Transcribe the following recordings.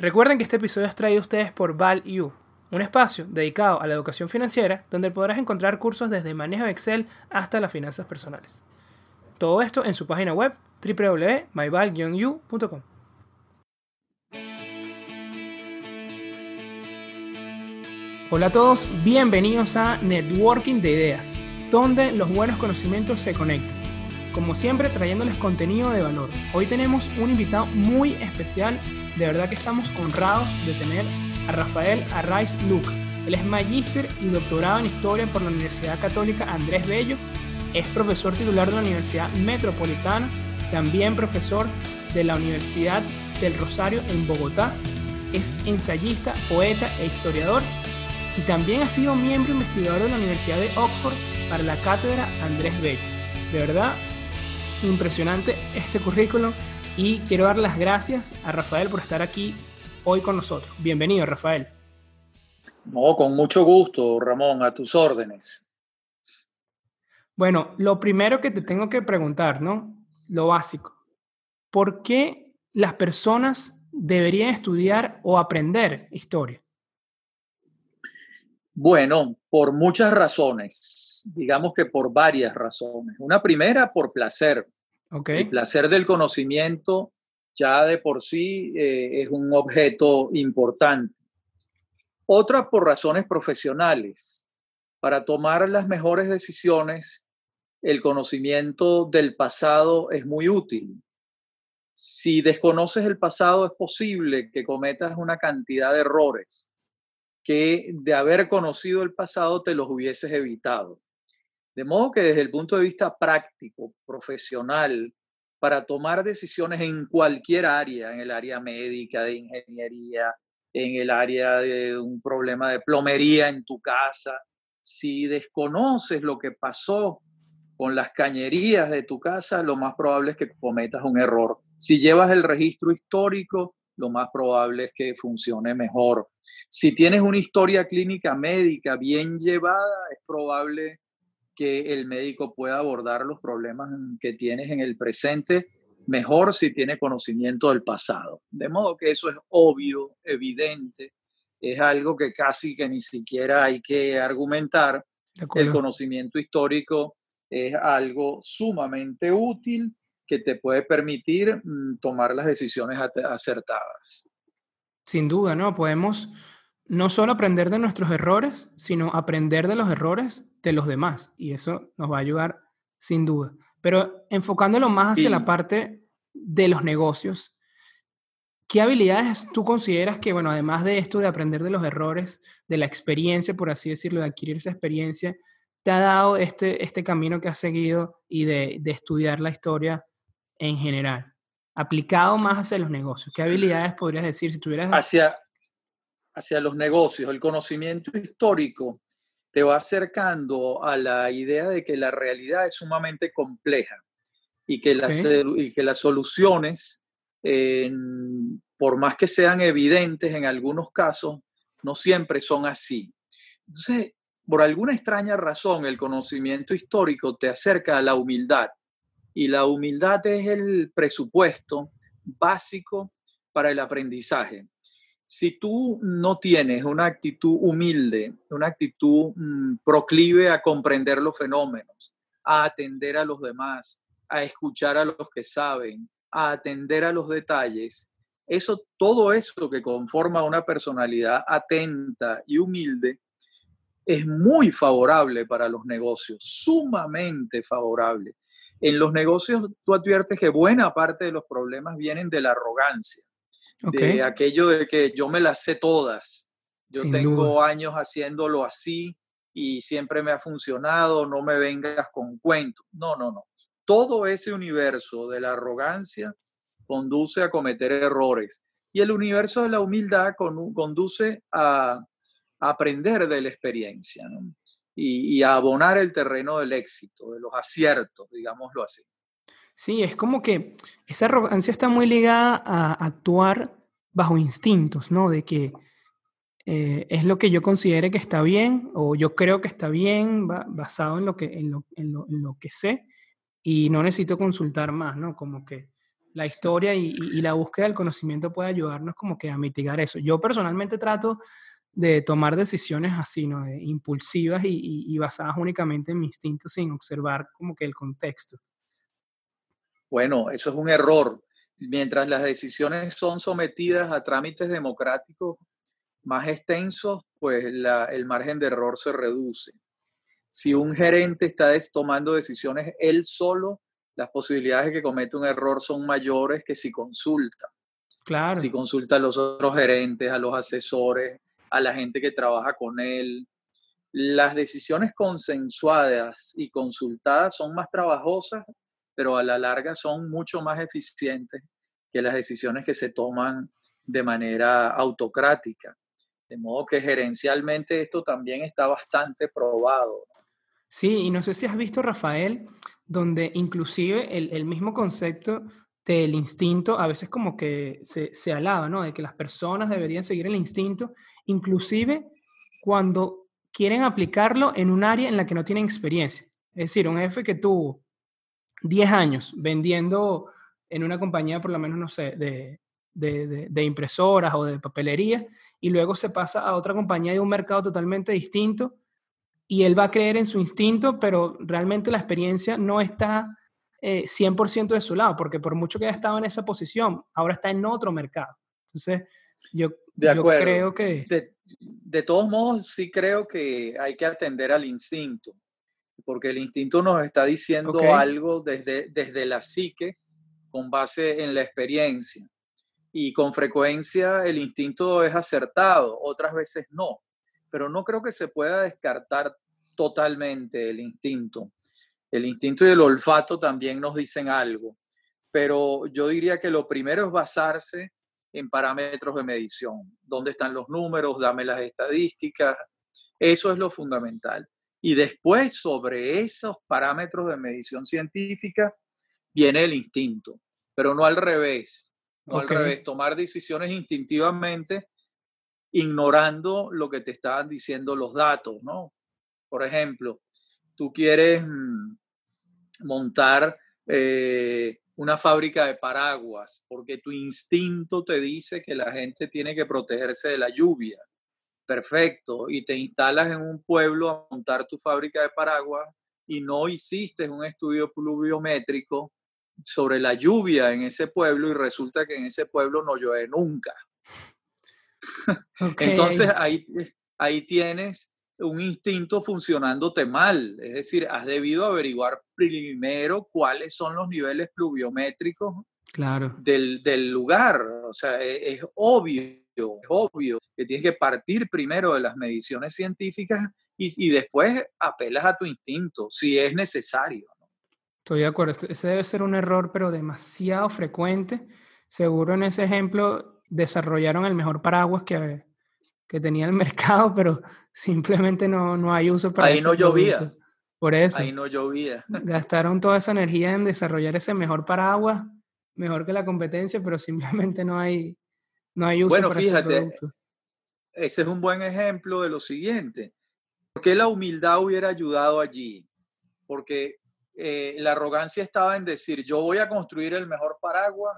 Recuerden que este episodio es traído a ustedes por ValU, un espacio dedicado a la educación financiera donde podrás encontrar cursos desde manejo de Excel hasta las finanzas personales. Todo esto en su página web www.myval-u.com. Hola a todos, bienvenidos a Networking de Ideas, donde los buenos conocimientos se conectan. Como siempre, trayéndoles contenido de valor. Hoy tenemos un invitado muy especial de verdad que estamos honrados de tener a Rafael Arraiz Luca. Él es magíster y doctorado en historia por la Universidad Católica Andrés Bello. Es profesor titular de la Universidad Metropolitana, también profesor de la Universidad del Rosario en Bogotá. Es ensayista, poeta e historiador y también ha sido miembro investigador de la Universidad de Oxford para la cátedra Andrés Bello. De verdad, impresionante este currículum y quiero dar las gracias a Rafael por estar aquí hoy con nosotros. Bienvenido, Rafael. No, con mucho gusto, Ramón, a tus órdenes. Bueno, lo primero que te tengo que preguntar, ¿no? Lo básico. ¿Por qué las personas deberían estudiar o aprender historia? Bueno, por muchas razones, digamos que por varias razones. Una primera, por placer. El placer del conocimiento ya de por sí eh, es un objeto importante. Otra por razones profesionales. Para tomar las mejores decisiones, el conocimiento del pasado es muy útil. Si desconoces el pasado, es posible que cometas una cantidad de errores que de haber conocido el pasado te los hubieses evitado. De modo que desde el punto de vista práctico, profesional, para tomar decisiones en cualquier área, en el área médica, de ingeniería, en el área de un problema de plomería en tu casa, si desconoces lo que pasó con las cañerías de tu casa, lo más probable es que cometas un error. Si llevas el registro histórico, lo más probable es que funcione mejor. Si tienes una historia clínica médica bien llevada, es probable que el médico pueda abordar los problemas que tienes en el presente mejor si tiene conocimiento del pasado. De modo que eso es obvio, evidente, es algo que casi que ni siquiera hay que argumentar. El conocimiento histórico es algo sumamente útil que te puede permitir mm, tomar las decisiones acertadas. Sin duda, ¿no? Podemos no solo aprender de nuestros errores, sino aprender de los errores de los demás. Y eso nos va a ayudar sin duda. Pero enfocándolo más hacia la parte de los negocios, ¿qué habilidades tú consideras que, bueno, además de esto de aprender de los errores, de la experiencia, por así decirlo, de adquirir esa experiencia, te ha dado este, este camino que has seguido y de, de estudiar la historia en general? Aplicado más hacia los negocios. ¿Qué habilidades podrías decir si tuvieras... Hacia, hacia los negocios, el conocimiento histórico te va acercando a la idea de que la realidad es sumamente compleja y que las, y que las soluciones, por más que sean evidentes en algunos casos, no siempre son así. Entonces, por alguna extraña razón, el conocimiento histórico te acerca a la humildad y la humildad es el presupuesto básico para el aprendizaje si tú no tienes una actitud humilde, una actitud mm, proclive a comprender los fenómenos, a atender a los demás, a escuchar a los que saben, a atender a los detalles, eso, todo eso que conforma una personalidad atenta y humilde, es muy favorable para los negocios, sumamente favorable. En los negocios tú adviertes que buena parte de los problemas vienen de la arrogancia de aquello de que yo me las sé todas. Yo tengo años haciéndolo así y siempre me ha funcionado, no me vengas con cuentos. No, no, no. Todo ese universo de la arrogancia conduce a cometer errores y el universo de la humildad conduce a, aprender de la experiencia y, y a abonar el terreno del éxito, de los aciertos, digámoslo así. Sí, es como que esa arrogancia está muy ligada a actuar bajo instintos, ¿no? De que eh, es lo que yo considere que está bien o yo creo que está bien basado en lo que, en lo, en, lo, que sé y no necesito consultar más, ¿no? Como que la historia y, la búsqueda del conocimiento puede ayudarnos como que a mitigar eso. Yo personalmente trato de tomar decisiones así, ¿no? impulsivas y, basadas únicamente en mi instinto sin observar como que el contexto. Bueno, eso es un error. Mientras las decisiones son sometidas a trámites democráticos más extensos, pues el margen de error se reduce. Si un gerente está tomando decisiones él solo, las posibilidades de que cometa un error son mayores que si consulta. Claro. Si consulta a los otros gerentes, a los asesores, a la gente que trabaja con él. Las decisiones consensuadas y consultadas son más trabajosas, pero a la larga son mucho más eficientes que las decisiones que se toman de manera autocrática. De modo que gerencialmente esto también está bastante probado. Sí, y no sé si has visto, Rafael, donde inclusive el, mismo concepto del instinto a veces como que se, se, alaba, ¿no? De que las personas deberían seguir el instinto, inclusive cuando quieren aplicarlo en un área en la que no tienen experiencia. Es decir, un jefe que tuvo 10 años vendiendo en una compañía, por lo menos, no sé, de, de, impresoras o de papelería, y luego se pasa a otra compañía de un mercado totalmente distinto y él va a creer en su instinto, pero realmente la experiencia no está 100% eh, de su lado, porque por mucho que haya estado en esa posición, ahora está en otro mercado. Entonces, yo, yo creo que... De, todos modos, sí creo que hay que atender al instinto, porque el instinto nos está diciendo algo desde, desde la psique con base en la experiencia. Y con frecuencia el instinto es acertado, otras veces no pero no creo que se pueda descartar totalmente el instinto. El instinto y el olfato también nos dicen algo, pero yo diría que lo primero es basarse en parámetros de medición. ¿Dónde están los números? Dame las estadísticas. Eso es lo fundamental. Y después, sobre esos parámetros de medición científica, viene el instinto, pero no al revés. No al revés, tomar decisiones instintivamente ignorando lo que te estaban diciendo los datos, ¿no? Por ejemplo, tú quieres mm, montar eh, una fábrica de paraguas porque tu instinto te dice que la gente tiene que protegerse de la lluvia. Perfecto. Y te instalas en un pueblo a montar tu fábrica de paraguas y no hiciste un estudio pluviométrico sobre la lluvia en ese pueblo y resulta que en ese pueblo no llueve nunca. Entonces ahí, ahí tienes un instinto funcionándote mal, es decir, has debido averiguar primero cuáles son los niveles pluviométricos claro. del, del lugar. O sea, e, es, obvio, obvio que tienes que partir primero de las mediciones científicas y, y después apelas a tu instinto, si es necesario. Estoy de acuerdo, ese debe ser un error, pero demasiado frecuente. Seguro en ese ejemplo desarrollaron el mejor paraguas que, que tenía el mercado, pero simplemente no, no hay uso para Ahí no llovía. Por eso. Ahí no llovía. Gastaron toda esa energía en desarrollar ese mejor paraguas, mejor que la competencia, pero simplemente no hay, no hay uso bueno, fíjate, ese es un buen ejemplo de lo siguiente. ¿Por qué la humildad hubiera ayudado allí? Porque eh, la arrogancia estaba en decir, yo voy a construir el mejor paraguas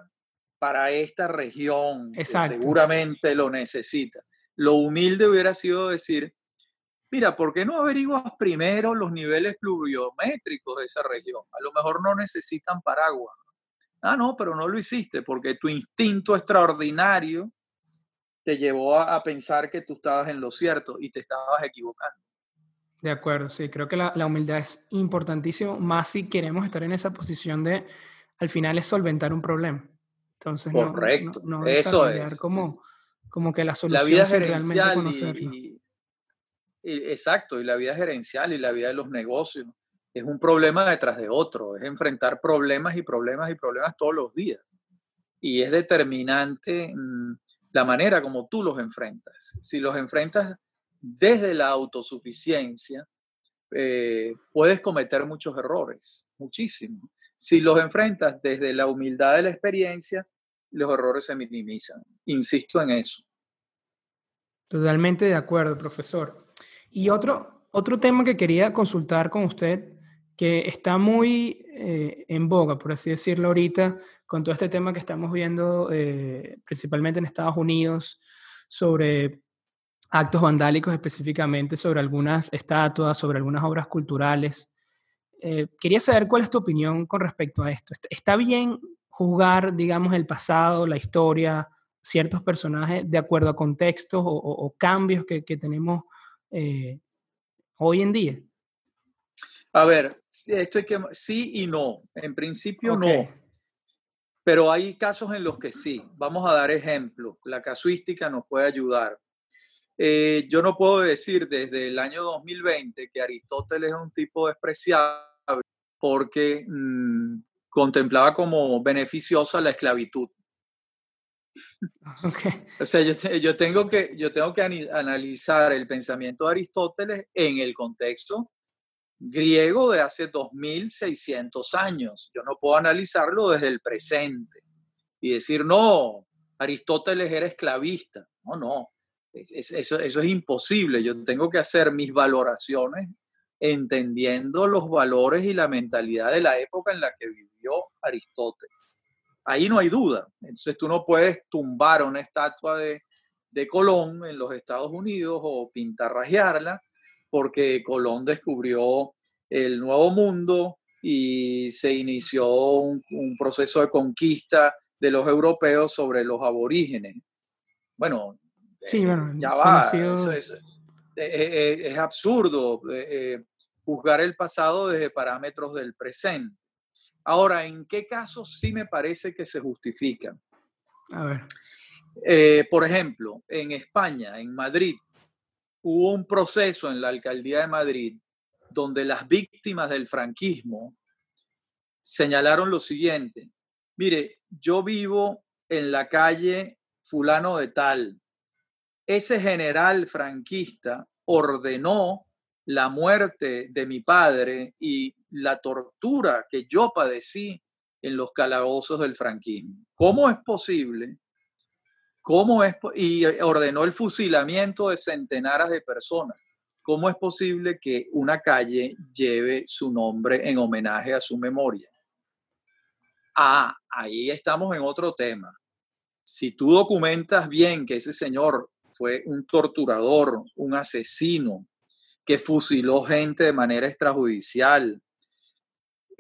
para esta región que seguramente lo necesita. Lo humilde hubiera sido decir, mira, ¿por qué no averiguas primero los niveles pluviométricos de esa región? A lo mejor no necesitan paraguas. Ah, no, pero no lo hiciste porque tu instinto extraordinario te llevó a, pensar que tú estabas en lo cierto y te estabas equivocando. De acuerdo, sí, creo que la, la humildad es importantísimo, más si queremos estar en esa posición de, al final, es solventar un problema. Entonces, Correcto. No, eso es. Como, como que la solución la vida gerencial y, exacto, y la vida gerencial y la vida de los negocios es un problema detrás de otro, es enfrentar problemas y problemas y problemas todos los días. Y es determinante mm, la manera como tú los enfrentas. Si los enfrentas desde la autosuficiencia, eh, puedes cometer muchos errores, muchísimos. Si los enfrentas desde la humildad de la experiencia, los errores se minimizan. Insisto en eso. Totalmente de acuerdo, profesor. Y otro, otro tema que quería consultar con usted, que está muy eh, en boga, por así decirlo, ahorita, con todo este tema que estamos viendo, eh, principalmente en Estados Unidos, sobre actos vandálicos específicamente, sobre algunas estatuas, sobre algunas obras culturales. Eh, quería saber cuál es tu opinión con respecto a esto. ¿Está bien juzgar, digamos, el pasado, la historia, ciertos personajes de acuerdo a contextos o, cambios que, tenemos hoy en día? A ver, esto que, sí y no. En principio no. Pero hay casos en los que sí. Vamos a dar ejemplos. La casuística nos puede ayudar. Eh, yo no puedo decir desde el año 2020 que Aristóteles es un tipo despreciable porque mm, contemplaba como beneficiosa la esclavitud. Okay. O sea, yo, yo, tengo que, yo tengo que analizar el pensamiento de Aristóteles en el contexto griego de hace 2600 años. Yo no puedo analizarlo desde el presente y decir, no, Aristóteles era esclavista. No, no, eso, eso es imposible. Yo tengo que hacer mis valoraciones entendiendo los valores y la mentalidad de la época en la que vivió Aristóteles. Ahí no hay duda. Entonces tú no puedes tumbar una estatua de, de Colón en los Estados Unidos o pintarrajearla porque Colón descubrió el nuevo mundo y se inició un, proceso de conquista de los europeos sobre los aborígenes. Bueno, sí, eh, ya va, es, es, absurdo eh, eh, juzgar el pasado desde parámetros del presente. Ahora, ¿en qué casos sí me parece que se justifica? A ver. por ejemplo, en España, en Madrid, hubo un proceso en la alcaldía de Madrid donde las víctimas del franquismo señalaron lo siguiente, mire, yo vivo en la calle fulano de tal, ese general franquista ordenó la muerte de mi padre y la tortura que yo padecí en los calabozos del franquismo. ¿Cómo es posible ¿Cómo es? Y ordenó el fusilamiento de centenares de personas. ¿Cómo es posible que una calle lleve su nombre en homenaje a su memoria? Ah, ahí estamos en otro tema. Si tú documentas bien que ese señor fue un torturador, un asesino, que fusiló gente de manera extrajudicial,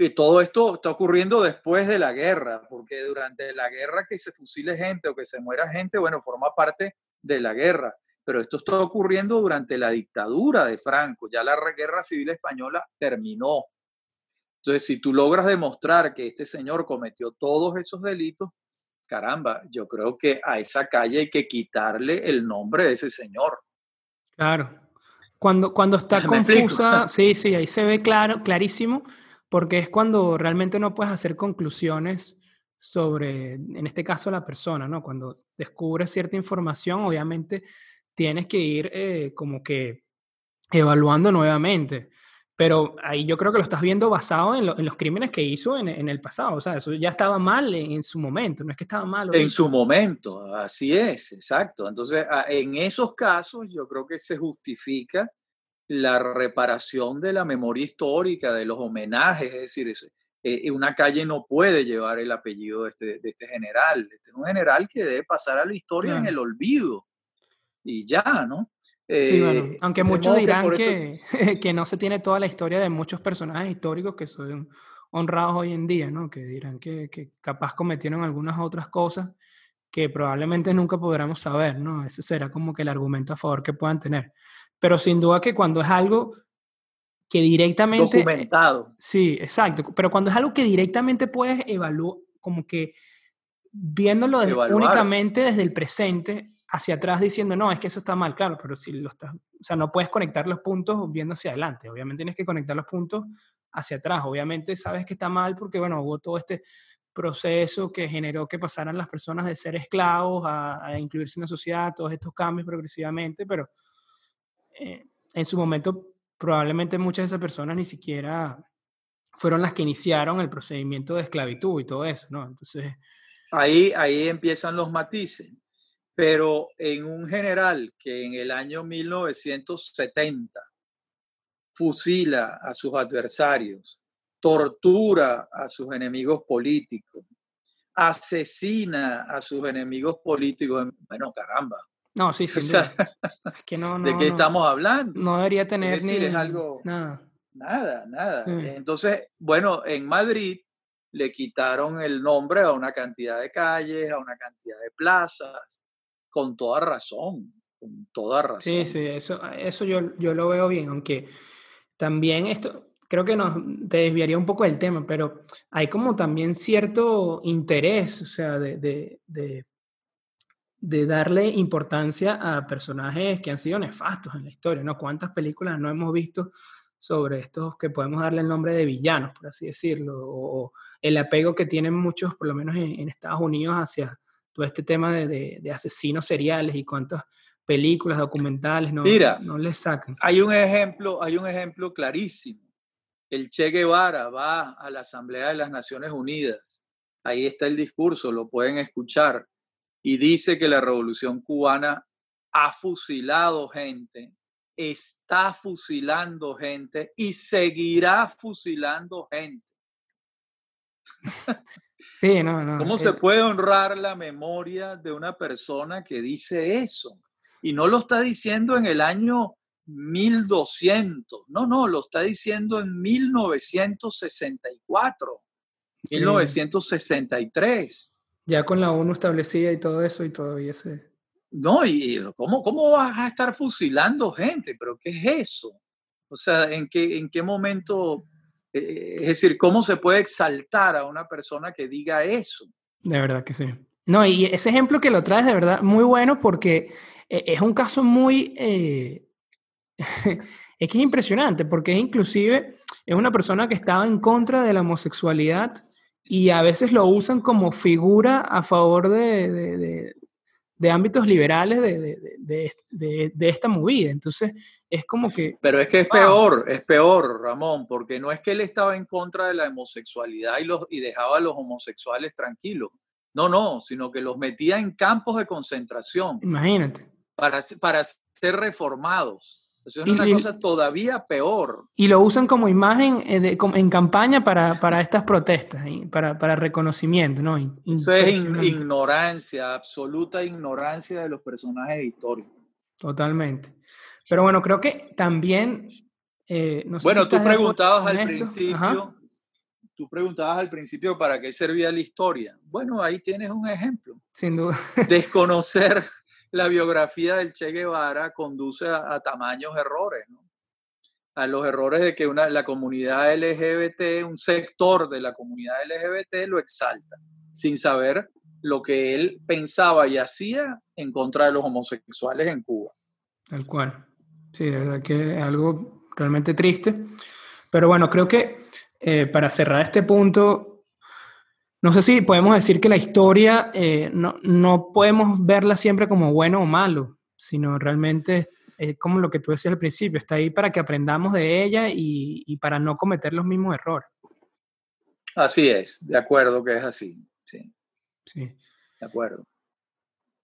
y todo esto está ocurriendo después de la guerra, porque durante la guerra que se fusile gente o que se muera gente, bueno, forma parte de la guerra. Pero esto está ocurriendo durante la dictadura de Franco. Ya la guerra civil española terminó. Entonces, si tú logras demostrar que este señor cometió todos esos delitos, caramba, yo creo que a esa calle hay que quitarle el nombre de ese señor. Claro. Cuando, cuando está confusa, sí, sí, ahí se ve claro, clarísimo porque es cuando realmente no puedes hacer conclusiones sobre, en este caso, la persona, ¿no? Cuando descubres cierta información, obviamente tienes que ir eh, como que evaluando nuevamente. Pero ahí yo creo que lo estás viendo basado en, los crímenes que hizo en, el pasado. O sea, eso ya estaba mal en, su momento, no es que estaba mal. En su momento, así es, exacto. Entonces, en esos casos yo creo que se justifica la reparación de la memoria histórica, de los homenajes, es decir, eh, una calle no puede llevar el apellido de este, de este general. Este es un general que debe pasar a la historia en el olvido. Y ya, ¿no? sí, bueno, eh, aunque muchos dirán que, que, no se tiene toda la historia de muchos personajes históricos que son honrados hoy en día, ¿no? Que dirán que, que capaz cometieron algunas otras cosas que probablemente nunca podremos saber, ¿no? Ese será como que el argumento a favor que puedan tener. Pero sin duda que cuando es algo que directamente... Documentado. Sí, exacto. Pero cuando es algo que directamente puedes evaluar, como que viéndolo únicamente desde el presente hacia atrás diciendo, no, es que eso está mal, claro, pero si lo estás, o sea, no puedes conectar los puntos viendo hacia adelante, obviamente tienes que conectar los puntos hacia atrás, obviamente sabes que está mal porque, bueno, hubo todo este proceso que generó que pasaran las personas de ser esclavos a, a incluirse en la sociedad, todos estos cambios progresivamente, pero eh, en su momento probablemente muchas de esas personas ni siquiera fueron las que iniciaron el procedimiento de esclavitud y todo eso, ¿no? Entonces... Ahí, ahí empiezan los matices. Pero en un general que en el año 1970 fusila a sus adversarios tortura a sus enemigos políticos, asesina a sus enemigos políticos. Bueno, caramba. No, sí, sí. es que no, ¿De qué estamos hablando? No debería tener es decir, ni es algo, nada. Nada, nada. Entonces, bueno, en Madrid le quitaron el nombre a una cantidad de calles, a una cantidad de plazas, con toda razón, con toda razón. Sí, sí, eso, eso yo, yo lo veo bien, aunque también esto, creo que nos te desviaría un poco del tema, pero hay como también cierto interés, o sea, de, de, de, de, darle importancia a personajes que han sido nefastos en la historia, ¿no? ¿Cuántas películas no hemos visto sobre estos que podemos darle el nombre de villanos, por así decirlo, o, el apego que tienen muchos, por lo menos en, Estados Unidos, hacia todo este tema de, de, asesinos seriales y cuántas películas, documentales no, no les sacan. Hay un ejemplo, hay un ejemplo clarísimo. El Che Guevara va a la Asamblea de las Naciones Unidas. Ahí está el discurso, lo pueden escuchar. Y dice que la revolución cubana ha fusilado gente está fusilando gente y seguirá fusilando gente. Sí, no, no. ¿Cómo se puede honrar la memoria de una persona que dice eso? Y no lo está diciendo en el año 1200, no, no, lo está diciendo en 1964, 1963. Ya con la ONU establecida y todo eso y todavía se... No, y ¿cómo, ¿cómo vas a estar fusilando gente? ¿Pero qué es eso? O sea, ¿en qué, en qué momento? Eh, es decir, ¿cómo se puede exaltar a una persona que diga eso? De verdad que sí. No, y ese ejemplo que lo traes de verdad muy bueno porque eh, es un caso muy... Eh, es que es impresionante porque es inclusive es una persona que estaba en contra de la homosexualidad y a veces lo usan como figura a favor de, de ámbitos liberales de, de, de, esta movida. Entonces, es como que... Pero es que es peor, es peor, Ramón, porque no es que él estaba en contra de la homosexualidad y, los, y dejaba a los homosexuales tranquilos. No, no, sino que los metía en campos de concentración. Imagínate. Para, para ser reformados. Eso es una cosa todavía peor. Y lo usan como imagen eh, en campaña para, para estas protestas, para, para reconocimiento, ¿no? Eso es ignorancia, absoluta ignorancia de los personajes históricos. Totalmente. Pero bueno, creo que también... Eh, bueno, tú preguntabas al principio, tú preguntabas al principio para qué servía la historia. Bueno, ahí tienes un ejemplo. Sin duda. Desconocer la biografía del Che Guevara conduce a, tamaños errores, ¿no? a los errores de que la comunidad LGBT, un sector de la comunidad LGBT lo exalta, sin saber lo que él pensaba y hacía en contra de los homosexuales en Cuba. Tal cual. Sí, de verdad que es algo realmente triste. Pero bueno, creo que eh, para cerrar este punto, no sé si podemos decir que la historia eh, no, no, podemos verla siempre como bueno o malo, sino realmente es como lo que tú decías al principio, está ahí para que aprendamos de ella y, y, para no cometer los mismos errores. Así es, de acuerdo que es así, sí. Sí. De acuerdo.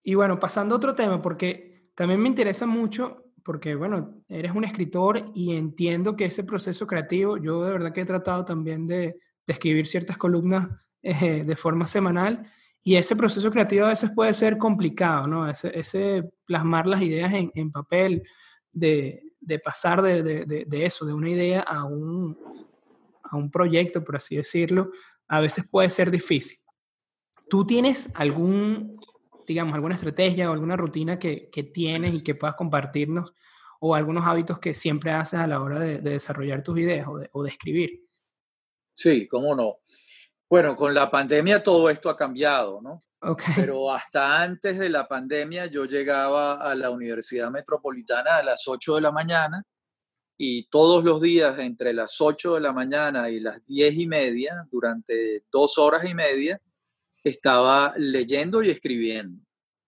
Y bueno, pasando a otro tema, porque también me interesa mucho, porque bueno, eres un escritor y entiendo que ese proceso creativo, yo de verdad que he tratado también de, de escribir ciertas columnas eh, de forma semanal y ese proceso creativo a veces puede ser complicado, ¿no? Ese, plasmar las ideas en, papel, de, pasar de, eso, de una idea a un, a un proyecto, por así decirlo, a veces puede ser difícil. ¿Tú tienes algún, digamos, alguna estrategia o alguna rutina que, tienes y que puedas compartirnos o algunos hábitos que siempre haces a la hora de, desarrollar tus ideas o de escribir? Sí, cómo no. Bueno, con la pandemia todo esto ha cambiado, ¿no? Pero hasta antes de la pandemia yo llegaba a la Universidad Metropolitana a las 8 de la mañana y todos los días entre las 8 de la mañana y las 10 y media, durante dos horas y media, estaba leyendo y escribiendo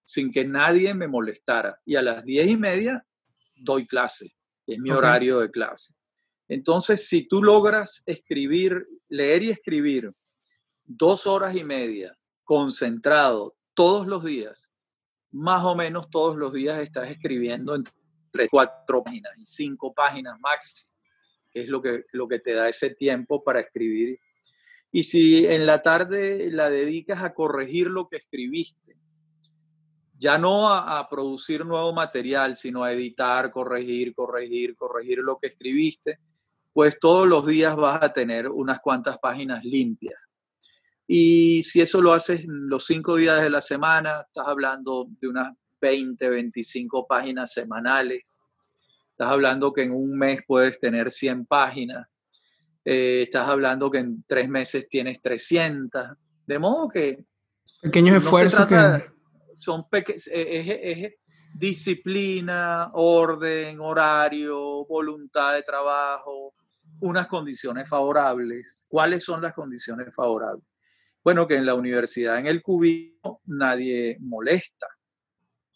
sin que nadie me molestara. Y a las 10 y media doy clase, es mi horario de clase. Entonces, si tú logras escribir, leer y escribir dos horas y media concentrado todos los días, más o menos todos los días estás escribiendo entre cuatro páginas y cinco páginas máximo. que es lo que, lo que te da ese tiempo para escribir. Y si en la tarde la dedicas a corregir lo que escribiste, ya no a, a, producir nuevo material, sino a editar, corregir, corregir, corregir lo que escribiste, pues todos los días vas a tener unas cuantas páginas limpias. Y si eso lo haces los cinco días de la semana, estás hablando de unas 20, 25 páginas semanales. Estás hablando que en un mes puedes tener 100 páginas. Eh, estás hablando que en tres meses tienes 300. De modo que... Pequeños esfuerzos que... Son es, disciplina, orden, horario, voluntad de trabajo, unas condiciones favorables. ¿Cuáles son las condiciones favorables? Bueno, que en la universidad, en el cubito, nadie molesta.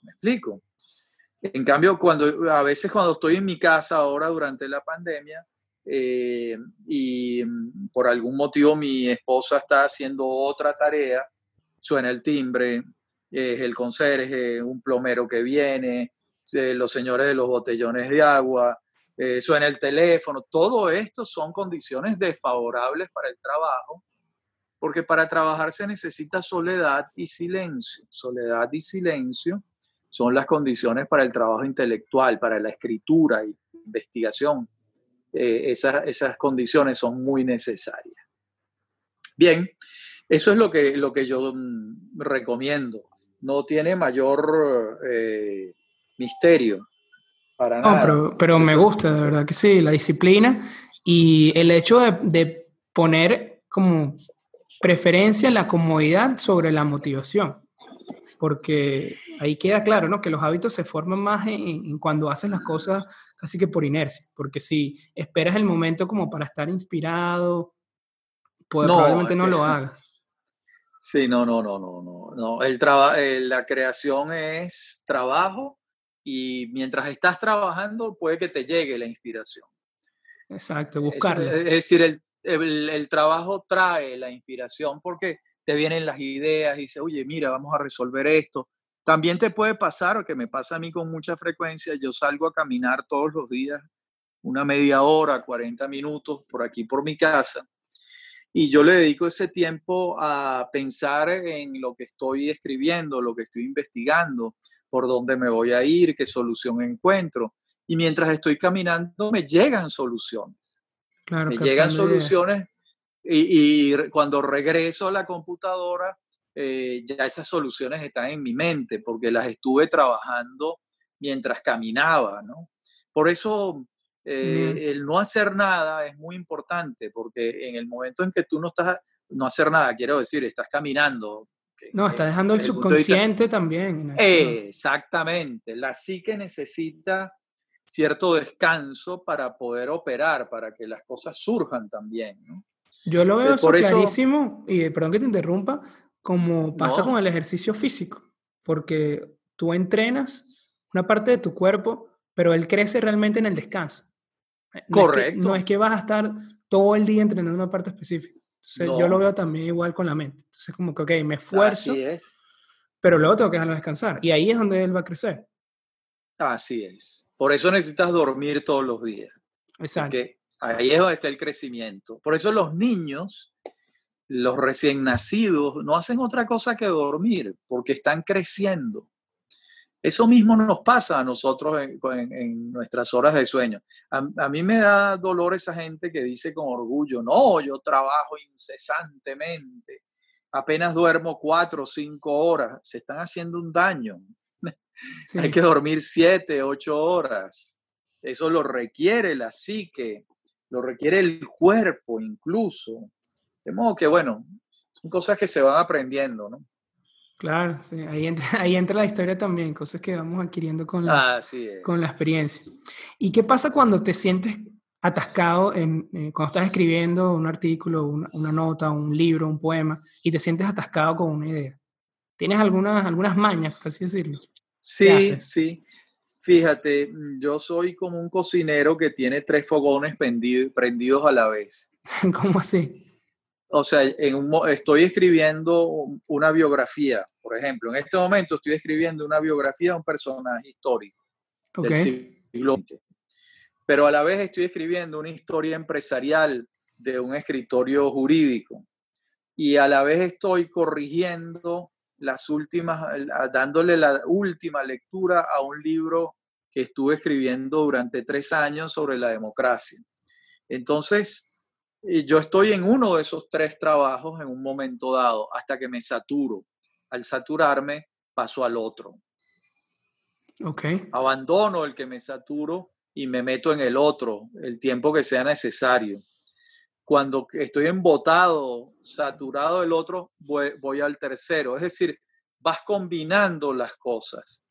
¿Me explico? En cambio, cuando a veces cuando estoy en mi casa ahora durante la pandemia eh, y por algún motivo mi esposa está haciendo otra tarea, suena el timbre, es el conserje, un plomero que viene, los señores de los botellones de agua, eh, suena el teléfono, todo esto son condiciones desfavorables para el trabajo porque para trabajar se necesita soledad y silencio. Soledad y silencio son las condiciones para el trabajo intelectual, para la escritura y investigación. Eh, esas, esas condiciones son muy necesarias. Bien, eso es lo que, lo que yo mm, recomiendo. No tiene mayor eh, misterio para nada. Pero, pero me gusta, de verdad que sí, la disciplina y el hecho de, de poner como preferencia la comodidad sobre la motivación, porque ahí queda claro, ¿no? Que los hábitos se forman más en, cuando haces las cosas casi que por inercia, porque si esperas el momento como para estar inspirado, pues probablemente no lo hagas. Sí, no, no, no, no, no, no. El trabajo, la creación es trabajo y mientras estás trabajando puede que te llegue la inspiración. Exacto, buscarla. Es, es decir, el, el, trabajo trae la inspiración porque te vienen las ideas y dices, oye, mira, vamos a resolver esto. También te puede pasar, o que me pasa a mí con mucha frecuencia, yo salgo a caminar todos los días una media hora, 40 minutos por aquí, por mi casa, y yo le dedico ese tiempo a pensar en lo que estoy escribiendo, lo que estoy investigando, por dónde me voy a ir, qué solución encuentro. Y mientras estoy caminando me llegan soluciones me llegan soluciones y, cuando regreso a la computadora, eh, ya esas soluciones están en mi mente porque las estuve trabajando mientras caminaba, ¿no? Por eso eh, el no hacer nada es muy importante porque en el momento en que tú no estás, no hacer nada, quiero decir, estás caminando. No, está dejando el subconsciente también. exactamente, la psique necesita cierto descanso para poder operar, para que las cosas surjan también. ¿no? Yo lo veo eh, por clarísimo, y perdón que te interrumpa, como pasa con el ejercicio físico, porque tú entrenas una parte de tu cuerpo, pero él crece realmente en el descanso. Correcto. No es que, vas a estar todo el día entrenando una parte específica. Entonces yo lo veo también igual con la mente. Entonces como que, ok, me esfuerzo, es. pero luego tengo que dejarlo descansar. Y ahí es donde él va a crecer. Así es. Por eso necesitas dormir todos los días. Exacto. Porque ahí es donde está el crecimiento. Por eso los niños, los recién nacidos, no hacen otra cosa que dormir, porque están creciendo. Eso mismo nos pasa a nosotros en, nuestras horas de sueño. A, a, mí me da dolor esa gente que dice con orgullo, no, yo trabajo incesantemente, apenas duermo cuatro o cinco horas, se están haciendo un daño. Hay que dormir siete, ocho horas. Eso lo requiere la psique, lo requiere el cuerpo incluso. De modo que, bueno, son cosas que se van aprendiendo, ¿no? Claro, sí. ahí, entra, ahí entra la historia también, cosas que vamos adquiriendo con la, con la experiencia. ¿Y qué pasa cuando te sientes atascado, en, eh, cuando estás escribiendo un artículo, una, una, nota, un libro, un poema, y te sientes atascado con una idea? ¿Tienes algunas, algunas mañas, por así decirlo? Sí, sí. Fíjate, mm, yo soy como un cocinero que tiene tres fogones prendidos a la vez. ¿Cómo así? O sea, en un, estoy escribiendo una biografía, por ejemplo. En este momento estoy escribiendo una biografía de un personaje histórico del siglo XX. pero a la vez estoy escribiendo una historia empresarial de un escritorio jurídico y a la vez estoy corrigiendo las últimas, dándole la última lectura a un libro que estuve escribiendo durante tres años sobre la democracia. Entonces, eh, yo estoy en uno de esos tres trabajos en un momento dado, hasta que me saturo. Al saturarme, paso al otro. Okay. Abandono el que me saturo y me meto en el otro el tiempo que sea necesario. Cuando estoy embotado, saturado del otro, voy, al tercero. Es decir, vas combinando las cosas.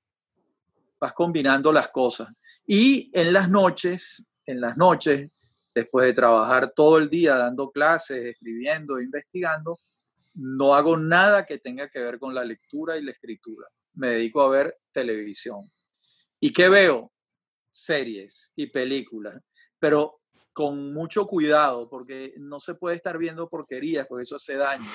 Vas combinando las cosas. Y en las noches, en las noches, después de trabajar todo el día dando clases, escribiendo, investigando, no hago nada que tenga que ver con la lectura y la escritura. Me dedico a ver televisión. ¿Y qué veo? Series y películas, pero con mucho cuidado, porque no se puede estar viendo porquerías, porque eso hace daño.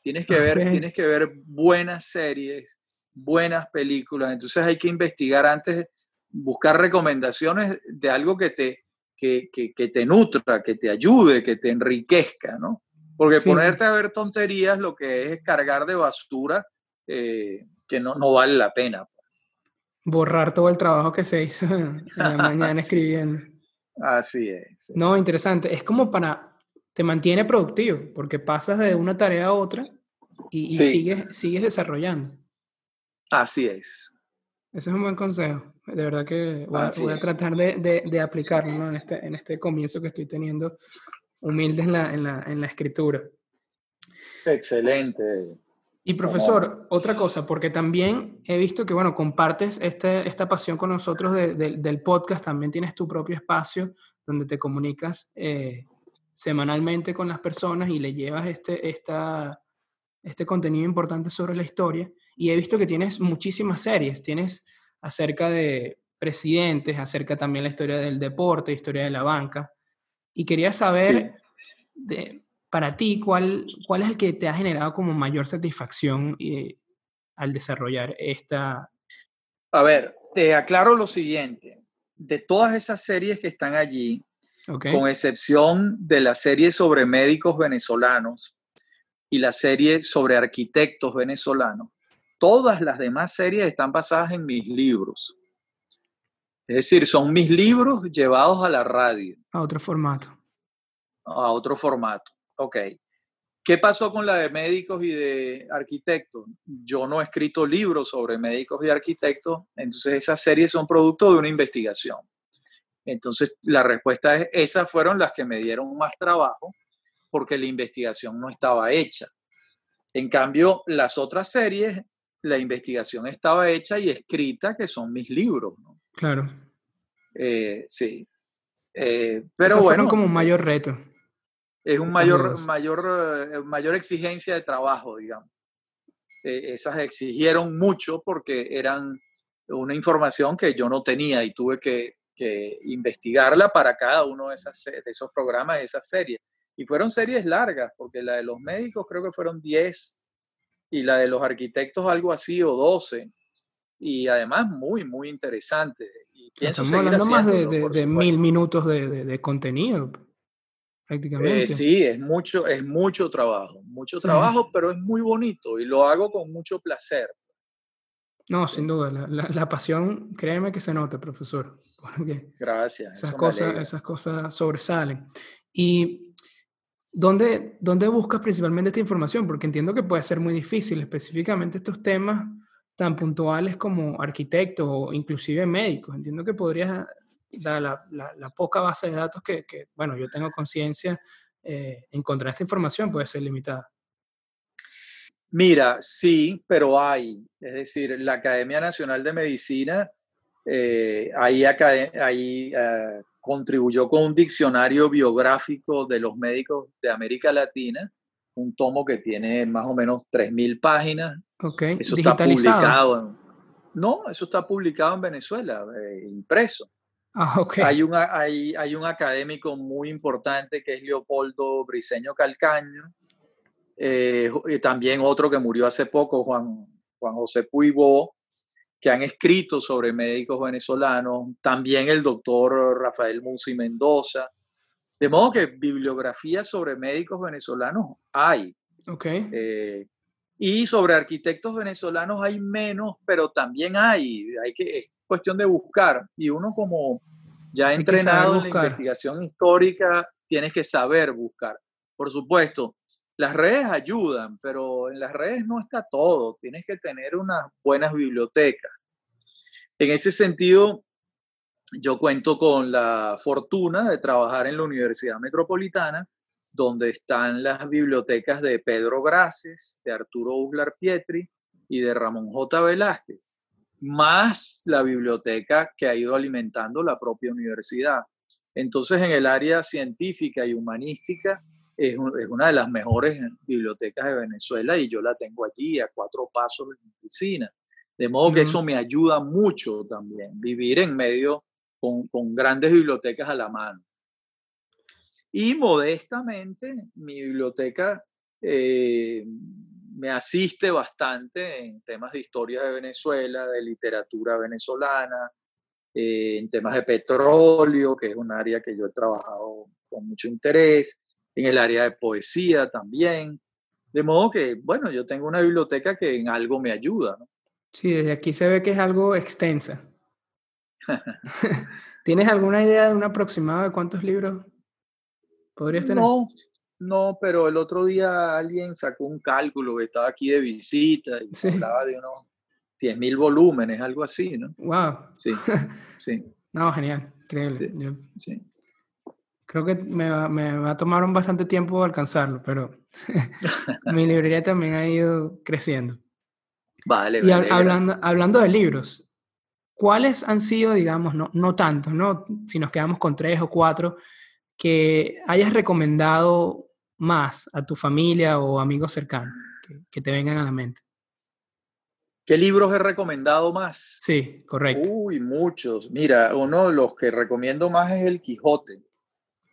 Tienes que ver, tienes que ver buenas series, buenas películas. Entonces hay que investigar antes, buscar recomendaciones de algo que te, que, te nutra, que te ayude, que te enriquezca, ¿no? Porque ponerte a ver tonterías lo que es cargar de basura eh, que no, no vale la pena borrar todo el trabajo que se hizo en la mañana escribiendo. Así es. No, interesante. Es como para, te mantiene productivo, porque pasas de una tarea a otra y, sigues, sigues desarrollando. Así es. Ese es un buen consejo. De verdad que voy, a, tratar de, de, aplicarlo en, este, en este comienzo que estoy teniendo humilde en la, en la, en la escritura. Excelente. Y profesor, otra cosa, porque también he visto que, bueno, compartes este, esta pasión con nosotros del podcast, también tienes tu propio espacio donde te comunicas eh, semanalmente con las personas y le llevas este, esta, este contenido importante sobre la historia. Y he visto que tienes muchísimas series, tienes acerca de presidentes, acerca también la historia del deporte, historia de la banca. Y quería saber de, para ti, ¿cuál, ¿cuál es el que te ha generado como mayor satisfacción eh, al desarrollar esta? A ver, te aclaro lo siguiente. De todas esas series que están allí, con excepción de la serie sobre médicos venezolanos y la serie sobre arquitectos venezolanos, todas las demás series están basadas en mis libros. Es decir, son mis libros llevados a la radio. A otro formato. A otro formato. Ok. ¿Qué pasó con la de médicos y de arquitectos? Yo no he escrito libros sobre médicos y arquitectos, entonces esas series son producto de una investigación. Entonces la respuesta es, esas fueron las que me dieron más trabajo porque la investigación no estaba hecha. En cambio, las otras series, la investigación estaba hecha y escrita, que son mis libros. Claro. Eh, sí. Eh, pero bueno. Fueron como un mayor reto es un mayor, mayor, eh, mayor exigencia de trabajo, digamos. Eh, esas exigieron mucho porque eran una información que yo no tenía y tuve que, investigarla para cada uno de, esas, de esos programas, de esas series. Y fueron series largas, porque la de los médicos creo que fueron 10 y la de los arquitectos algo así o 12. Y además muy, muy interesante. Y Estamos hablando más de, mil minutos de, de contenido prácticamente. Eh, sí, es mucho, es mucho trabajo, mucho trabajo, pero es muy bonito y lo hago con mucho placer. No, sin duda, la, pasión, créeme que se nota, profesor. Gracias. Esas cosas, esas cosas sobresalen. ¿Y dónde, dónde buscas principalmente esta información? Porque entiendo que puede ser muy difícil, específicamente estos temas tan puntuales como arquitectos o inclusive médicos. Entiendo que podrías la, la, poca base de datos que, que bueno, yo tengo conciencia, eh, encontrar esta información puede ser limitada. Mira, sí, pero hay. Es decir, la Academia Nacional de Medicina eh, ahí, ahí eh, contribuyó con un diccionario biográfico de los médicos de América Latina, un tomo que tiene más o menos 3.000 páginas. Okay. Eso está publicado. no, eso está publicado en Venezuela, impreso. Ah, hay, una, hay, hay un académico muy importante que es Leopoldo Briseño Calcaño, eh, y también otro que murió hace poco, Juan, Juan José Puibó, que han escrito sobre médicos venezolanos, también el doctor Rafael Musi Mendoza. De modo que bibliografía sobre médicos venezolanos hay. Okay. Eh, y sobre arquitectos venezolanos hay menos, pero también hay. hay que, es cuestión de buscar. Y uno como ya entrenado en la investigación histórica, tienes que saber buscar. Por supuesto, las redes ayudan, pero en las redes no está todo. Tienes que tener unas buenas bibliotecas. En ese sentido, yo cuento con la fortuna de trabajar en la Universidad Metropolitana, donde están las bibliotecas de Pedro Graces, de Arturo Uglar Pietri y de Ramón J. Velázquez, más la biblioteca que ha ido alimentando la propia universidad. Entonces, en el área científica y humanística, es, una de las mejores bibliotecas de Venezuela y yo la tengo allí a cuatro pasos de mi oficina. De modo que eso me ayuda mucho también, vivir en medio con, con grandes bibliotecas a la mano. Y modestamente, mi biblioteca eh, me asiste bastante en temas de historia de Venezuela, de literatura venezolana, eh, en temas de petróleo, que es un área que yo he trabajado con mucho interés, en el área de poesía también. De modo que, bueno, yo tengo una biblioteca que en algo me ayuda. ¿no? Sí, desde aquí se ve que es algo extensa. ¿Tienes alguna idea de un aproximado de cuántos libros podrías tener? No, no, pero el otro día alguien sacó un cálculo que estaba aquí de visita y hablaba de unos 10.000 volúmenes, algo así, ¿no? Wow. Sí, sí. no, genial, increíble. sí. Creo que me va, me va, a tomar un bastante tiempo alcanzarlo, pero mi librería también ha ido creciendo. Vale, y hablando, hablando de libros, ¿cuáles han sido, digamos, no, no tantos, ¿no? si nos quedamos con tres o cuatro, que hayas recomendado más a tu familia o amigos cercanos que, que te vengan a la mente? ¿Qué libros he recomendado más? Sí, correcto. Uy, muchos. Mira, uno de los que recomiendo más es El Quijote.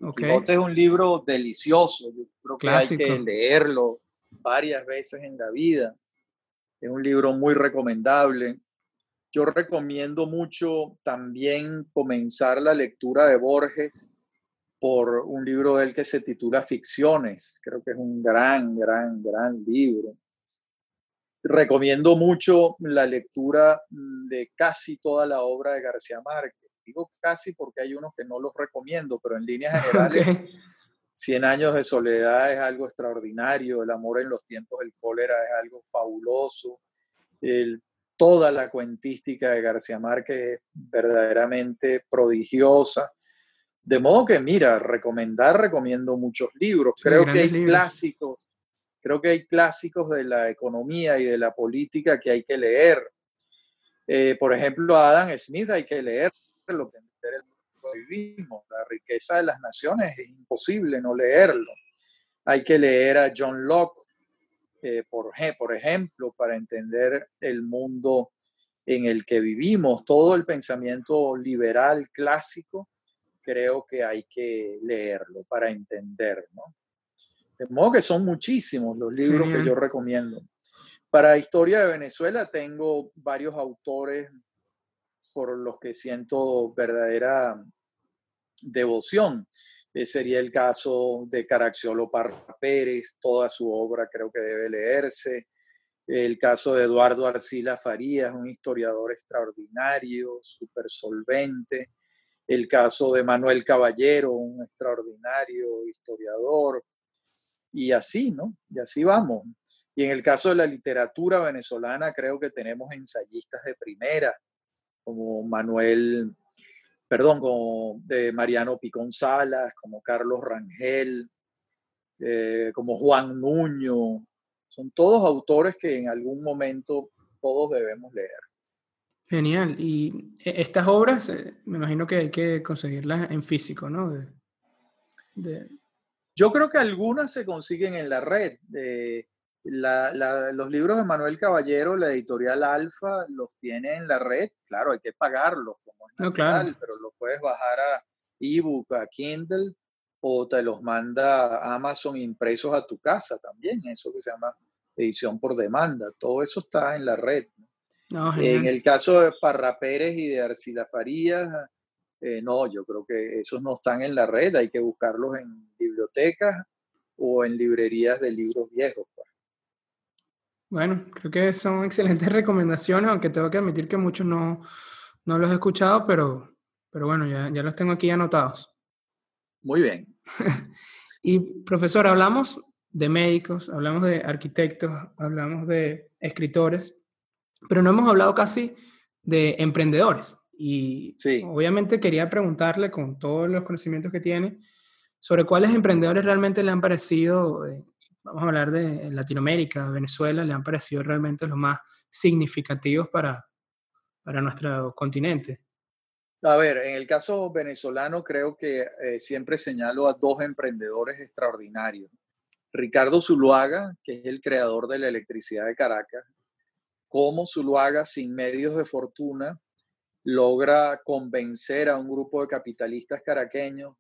El Quijote es un libro delicioso. Yo creo que hay que leerlo varias veces en la vida. Es un libro muy recomendable. Yo recomiendo mucho también comenzar la lectura de Borges por un libro de él que se titula Ficciones. Creo que es un gran, gran, gran libro. Recomiendo mucho la lectura de casi toda la obra de García Márquez. Digo casi porque hay unos que no los recomiendo, pero en líneas generales, Cien años de soledad es algo extraordinario, El amor en los tiempos del cólera es algo fabuloso, el, toda la cuentística de García Márquez es verdaderamente prodigiosa. De modo que, mira, recomendar, recomiendo muchos libros. Creo que hay clásicos, creo que hay clásicos de la economía y de la política que hay que leer. Eh, por ejemplo, a Adam Smith hay que leer lo que el vivimos. La riqueza de las naciones es imposible no leerlo. Hay que leer a John Locke, eh, por, por ejemplo, para entender el mundo en el que vivimos. Todo el pensamiento liberal clásico creo que hay que leerlo para entender, ¿no? De modo que son muchísimos los libros que yo recomiendo. Para Historia de Venezuela tengo varios autores por los que siento verdadera devoción. Eh, sería el caso de Caracciolo Parra Pérez, toda su obra creo que debe leerse. El caso de Eduardo Arcila Farías, un historiador extraordinario, súper solvente el caso de Manuel Caballero, un extraordinario historiador, y así, ¿no? Y así vamos. Y en el caso de la literatura venezolana, creo que tenemos ensayistas de primera, como Manuel, perdón, como de Mariano Picón Salas, como Carlos Rangel, eh, como Juan Nuño. Son todos autores que en algún momento todos debemos leer. Genial. Y e, estas obras, eh, me imagino que hay que conseguirlas en físico, ¿no? Yo creo que algunas se consiguen en la red. los libros de Manuel Caballero, la editorial Alfa, los tiene en la red. Claro, hay que pagarlos, como es natural, pero los puedes bajar a ebook, a Kindle, o te los manda Amazon impresos a tu casa también, eso que se llama edición por demanda. Todo eso está en la red. En el caso de Parra Pérez y de Arcila Farías, eh, no, yo creo que esos no están en la red, hay que buscarlos en bibliotecas o en librerías de libros viejos. Pues. Bueno, creo que son excelentes recomendaciones, aunque tengo que admitir que muchos no, no los he escuchado, pero, pero bueno, ya, ya los tengo aquí anotados. Muy bien. y profesor, hablamos de médicos, hablamos de arquitectos, hablamos de escritores, pero no hemos hablado casi de emprendedores. Y obviamente quería preguntarle, con todos los conocimientos que tiene, sobre cuáles emprendedores realmente le han parecido, eh, vamos a hablar de Latinoamérica, Venezuela, le han parecido realmente los más significativos para, para nuestro continente. A ver, en el caso venezolano creo que eh, siempre señalo a dos emprendedores extraordinarios. Ricardo Zuluaga, que es el creador de la electricidad de Caracas, cómo Zuluaga, sin medios de fortuna, logra convencer a un grupo de capitalistas caraqueños,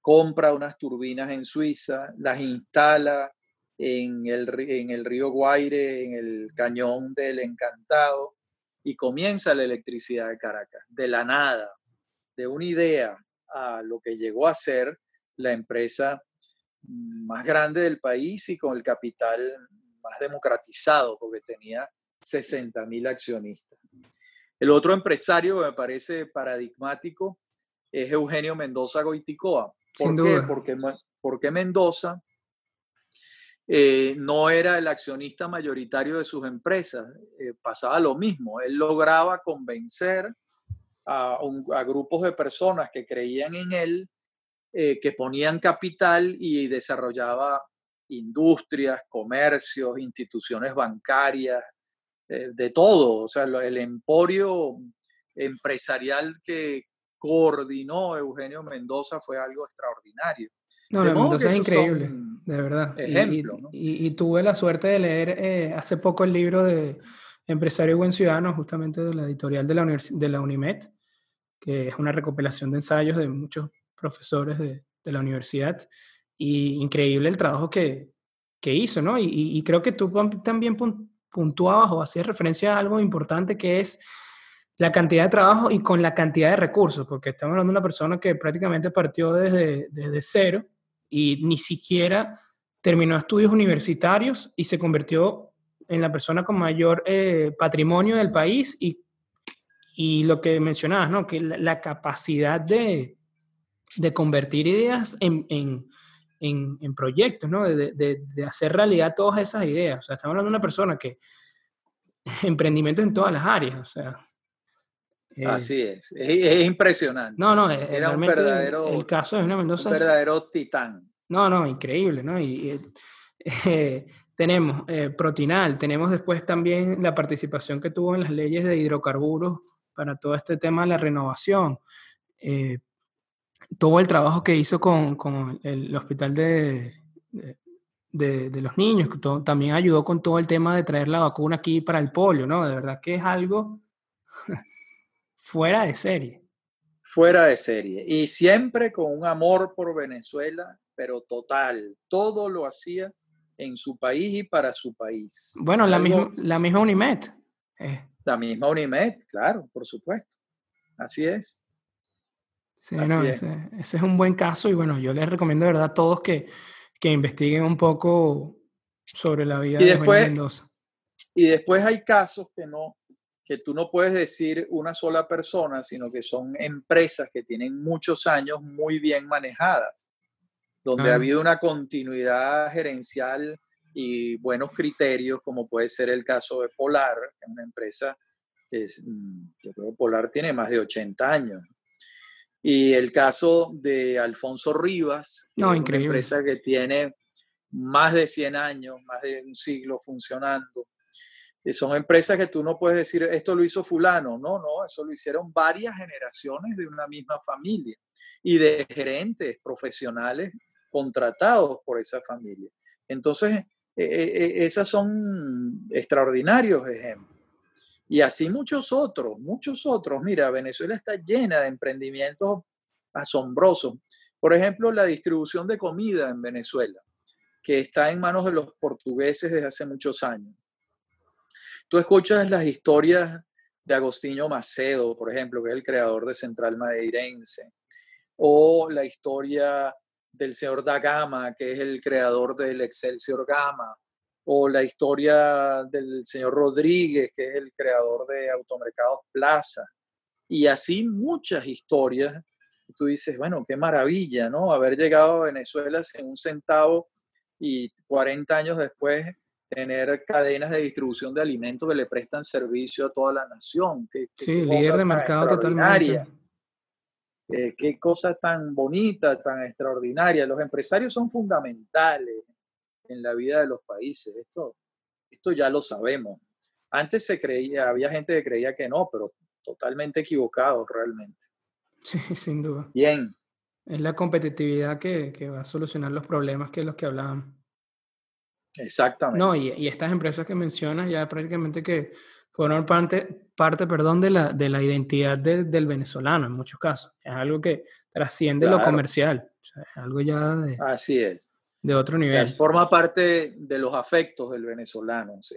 compra unas turbinas en Suiza, las instala en el, en el río Guaire, en el cañón del Encantado, y comienza la electricidad de Caracas, de la nada, de una idea a lo que llegó a ser la empresa más grande del país y con el capital más democratizado, porque tenía 60 mil accionistas. El otro empresario que me parece paradigmático es Eugenio Mendoza Goiticoa. ¿Por qué? Porque, porque Mendoza eh, no era el accionista mayoritario de sus empresas. Eh, pasaba lo mismo. Él lograba convencer a, grupos de personas que creían en él, eh, que ponían capital y desarrollaba industrias, comercios, instituciones bancarias, de todo. O sea, el emporio empresarial que coordinó Eugenio Mendoza fue algo extraordinario. No, Mendoza es increíble, de verdad. y, tuve la suerte de leer eh, hace poco el libro de Empresario y Buen Ciudadano, justamente de la editorial de la, de la UNIMED, que es una recopilación de ensayos de muchos profesores de, de la universidad. Y increíble el trabajo que, que hizo, ¿no? Y, y, creo que tú también puntuabas o hacías referencia a algo importante que es la cantidad de trabajo y con la cantidad de recursos, porque estamos hablando de una persona que prácticamente partió desde, cero y ni siquiera terminó estudios universitarios y se convirtió en la persona con mayor eh, patrimonio del país y, y, lo que mencionabas, ¿no? que la, capacidad de, de, convertir ideas en, en, proyectos, ¿no? De, de, hacer realidad todas esas ideas. O sea, estamos hablando de una persona que emprendimiento en todas las áreas, o sea. Eh, Así es. es, impresionante. No, no, era un verdadero. El caso de una Mendoza. Un verdadero titán. No, no, increíble, ¿no? Y, eh, tenemos eh, Protinal, tenemos después también la participación que tuvo en las leyes de hidrocarburos para todo este tema de la renovación. Todo el trabajo que hizo con, con el, hospital de, de, de, los niños, que también ayudó con todo el tema de traer la vacuna aquí para el polio, ¿no? De verdad que es algo fuera de serie. Fuera de serie. Y siempre con un amor por Venezuela pero total. Todo lo hacía en su país y para su país. Bueno, la, misma, la misma Unimed. Eh. La misma Unimed, claro, por supuesto. Así es. Sí, Ese, es un buen caso y bueno, yo les recomiendo de verdad a todos que, que investiguen un poco sobre la vida de Mendoza. Y después hay casos que no, que tú no puedes decir una sola persona, sino que son empresas que tienen muchos años muy bien manejadas donde ha ah. habido una continuidad gerencial y buenos criterios, como puede ser el caso de Polar, que es una empresa que es, mm, yo creo que Polar tiene más de 80 años. Y el caso de Alfonso Rivas, no, una empresa que tiene más de 100 años, más de un siglo funcionando. Y son empresas que tú no puedes decir, esto lo hizo fulano. No, no, eso lo hicieron varias generaciones de una misma familia y de gerentes profesionales contratados por esa familia. Entonces, eh, eh, eh, esas son extraordinarios ejemplos. Y así muchos otros, muchos otros. Mira, Venezuela está llena de emprendimientos asombrosos. Por ejemplo, la distribución de comida en Venezuela, que está en manos de los portugueses desde hace muchos años. tú escuchas las historias de Agostinho Macedo, por ejemplo, que es el creador de Central Madeirense, o la historia del señor Da Gama, que es el creador del Excelsior Gama, o la historia del señor Rodríguez, que es el creador de Automercados Plaza, y así muchas historias. Tú dices, bueno, qué maravilla, ¿no? Haber llegado a Venezuela sin un centavo y 40 años después tener cadenas de distribución de alimentos que le prestan servicio a toda la nación. Qué, sí, líder de mercado totalmente. Eh, qué cosa tan bonita, tan extraordinaria. Los empresarios son fundamentales en la vida de los países. Esto, esto ya lo sabemos. Antes se creía, había gente que creía que no, pero totalmente equivocado realmente. Sí, sin duda. Bien. Es la competitividad que, que va a solucionar los problemas que los que hablaban. Exactamente. No, y, y, estas empresas que mencionas ya prácticamente que fueron parte, parte perdón, de, la, de la identidad del venezolano en muchos casos. Es algo que trasciende lo comercial. es algo ya de, Así es. De otro nivel. forma parte de los afectos del venezolano, sí.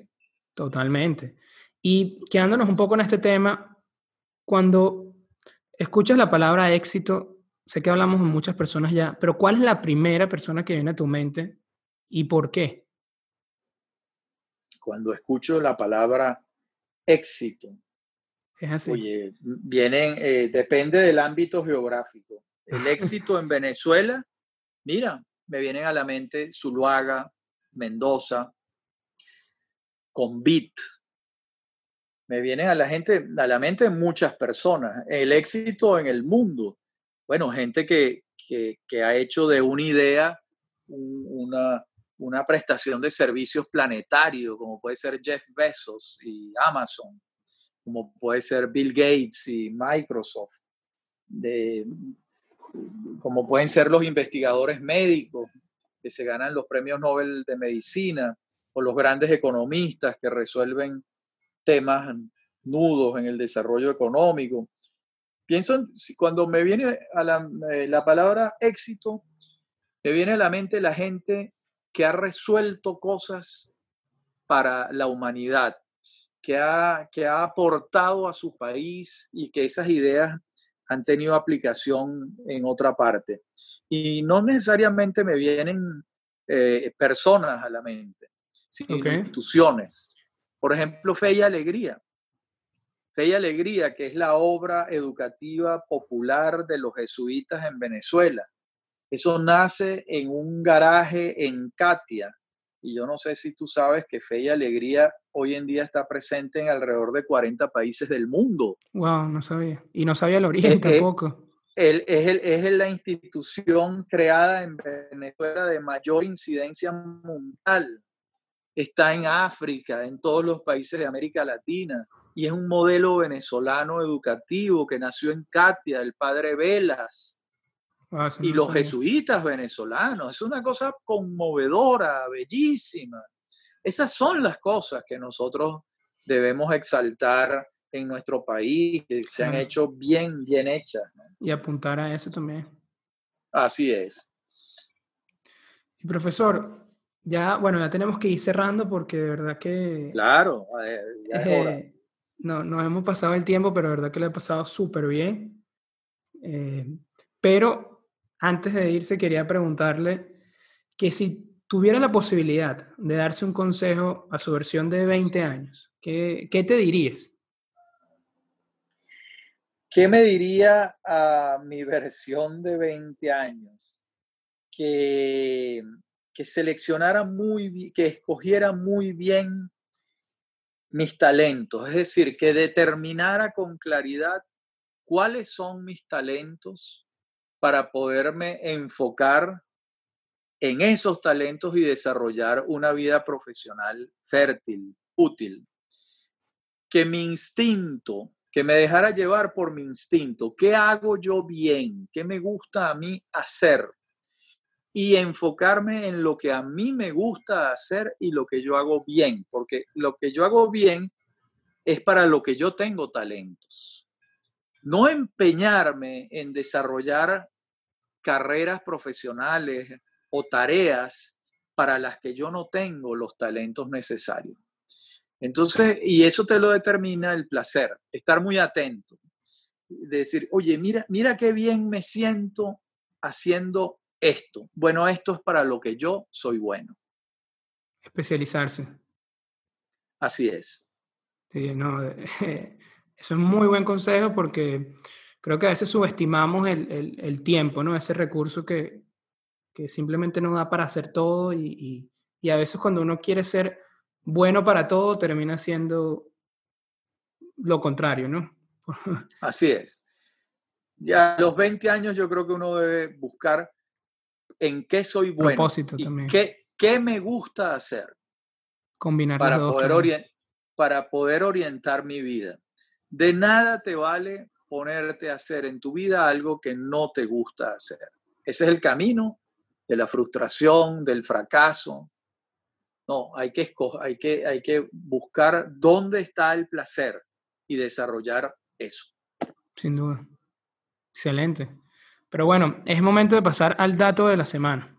Totalmente. Y quedándonos un poco en este tema, cuando escuchas la palabra éxito, sé que hablamos con muchas personas ya, pero ¿cuál es la primera persona que viene a tu mente y por qué? Cuando escucho la palabra éxito. Es así. Oye, vienen, eh, depende del ámbito geográfico. El éxito en Venezuela, mira, me vienen a la mente Zuluaga, Mendoza, Convit. Me vienen a la gente, a la mente muchas personas. El éxito en el mundo. Bueno, gente que, que, ha hecho de una idea una, una prestación de servicios planetarios, como puede ser Jeff Bezos y Amazon, como puede ser Bill Gates y Microsoft, como pueden ser los investigadores médicos que se ganan los premios Nobel de Medicina, o los grandes economistas que resuelven temas nudos en el desarrollo económico. Pienso, en, cuando me viene a la, eh, la palabra éxito, me viene a la mente la gente que ha resuelto cosas para la humanidad, que ha, que ha aportado a su país y que esas ideas han tenido aplicación en otra parte. Y no necesariamente me vienen eh, personas a la mente, sino instituciones. Por ejemplo, Fe y Alegría. Fe y Alegría, que es la obra educativa popular de los jesuitas en Venezuela. Eso nace en un garaje en Katia. Y yo no sé si tú sabes que Fe y Alegría hoy en día está presente en alrededor de 40 países del mundo. Wow, no sabía. Y no sabía el origen eh, eh, tampoco. es, es la institución creada en Venezuela de mayor incidencia mundial. Está en África, en todos los países de América Latina. Y es un modelo venezolano educativo que nació en Katia, el padre Velas Ah, y los jesuitas venezolanos. Es una cosa conmovedora, bellísima. Esas son las cosas que nosotros debemos exaltar en nuestro país, que se han hecho bien, bien hechas. Y apuntar a eso también. Así es. Y profesor, ya, bueno, ya tenemos que ir cerrando porque de verdad que... Claro, ya es hora. Eh, no, nos hemos pasado el tiempo, pero de verdad que lo he pasado súper bien. Eh, pero antes de irse, quería preguntarle que si tuviera la posibilidad de darse un consejo a su versión de 20 años, ¿qué, te dirías? ¿Qué me diría a mi versión de 20 años? Que, que seleccionara muy bien, que escogiera muy bien mis talentos, es decir, que determinara con claridad cuáles son mis talentos, para poderme enfocar en esos talentos y desarrollar una vida profesional fértil, útil. Que mi instinto, que me dejara llevar por mi instinto, qué hago yo bien, qué me gusta a mí hacer y enfocarme en lo que a mí me gusta hacer y lo que yo hago bien, porque lo que yo hago bien es para lo que yo tengo talentos no empeñarme en desarrollar carreras profesionales o tareas para las que yo no tengo los talentos necesarios. Entonces, y eso te lo determina el placer, estar muy atento, decir, oye, mira, mira qué bien me siento haciendo esto. Bueno, esto es para lo que yo soy bueno. Especializarse. Así es. Sí, no, eso es muy buen consejo porque creo que a veces subestimamos el, tiempo, ¿no? Ese recurso que, simplemente no da para hacer todo y, y, a veces cuando uno quiere ser bueno para todo termina siendo lo contrario, ¿no? Así es. Ya a los 20 años yo creo que uno debe buscar en qué soy bueno Propósito también. Qué, qué, me gusta hacer. Combinar para poder, para poder orientar mi vida. De nada te vale ponerte a hacer en tu vida algo que no te gusta hacer. Ese es el camino de la frustración, del fracaso. No, hay que, hay que, hay que buscar dónde está el placer y desarrollar eso. Sin duda. Excelente. Pero bueno, es momento de pasar al dato de la semana.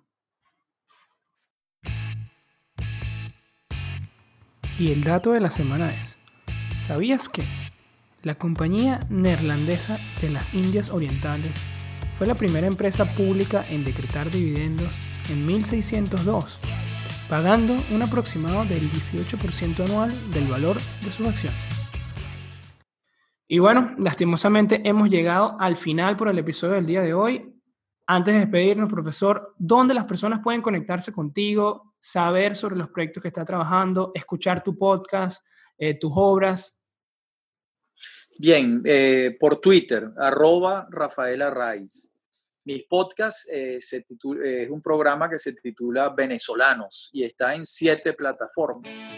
Y el dato de la semana es, ¿sabías que la compañía neerlandesa de las Indias Orientales fue la primera empresa pública en decretar dividendos en 1602, pagando un aproximado del 18% anual del valor de sus acciones? Y bueno, lastimosamente hemos llegado al final por el episodio del día de hoy. Antes de despedirnos, profesor, ¿dónde las personas pueden conectarse contigo, saber sobre los proyectos que está trabajando, escuchar tu podcast, eh, tus obras? Bien, eh, por Twitter, arroba Rafaela Raiz. Mis podcasts eh, es un programa que se titula Venezolanos y está en siete plataformas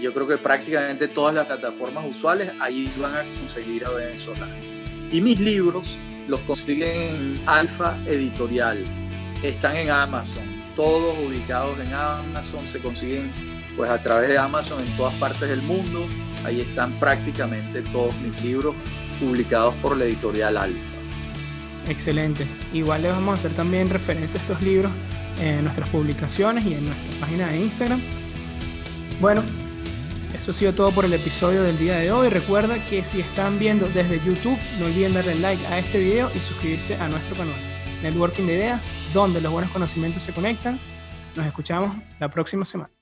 yo creo que prácticamente todas las plataformas usuales ahí van a conseguir a venezolano. Y mis libros los consiguen en Alfa Editorial, están en Amazon, todos ubicados en Amazon, se consiguen pues a través de Amazon en todas partes del mundo, ahí están prácticamente todos mis libros publicados por la editorial Alfa. Excelente. Igual les vamos a hacer también referencia a estos libros en nuestras publicaciones y en nuestra página de Instagram. Bueno, eso ha sido todo por el episodio del día de hoy. Recuerda que si están viendo desde YouTube, no olviden darle like a este video y suscribirse a nuestro canal. Networking de Ideas, donde los buenos conocimientos se conectan. Nos escuchamos la próxima semana.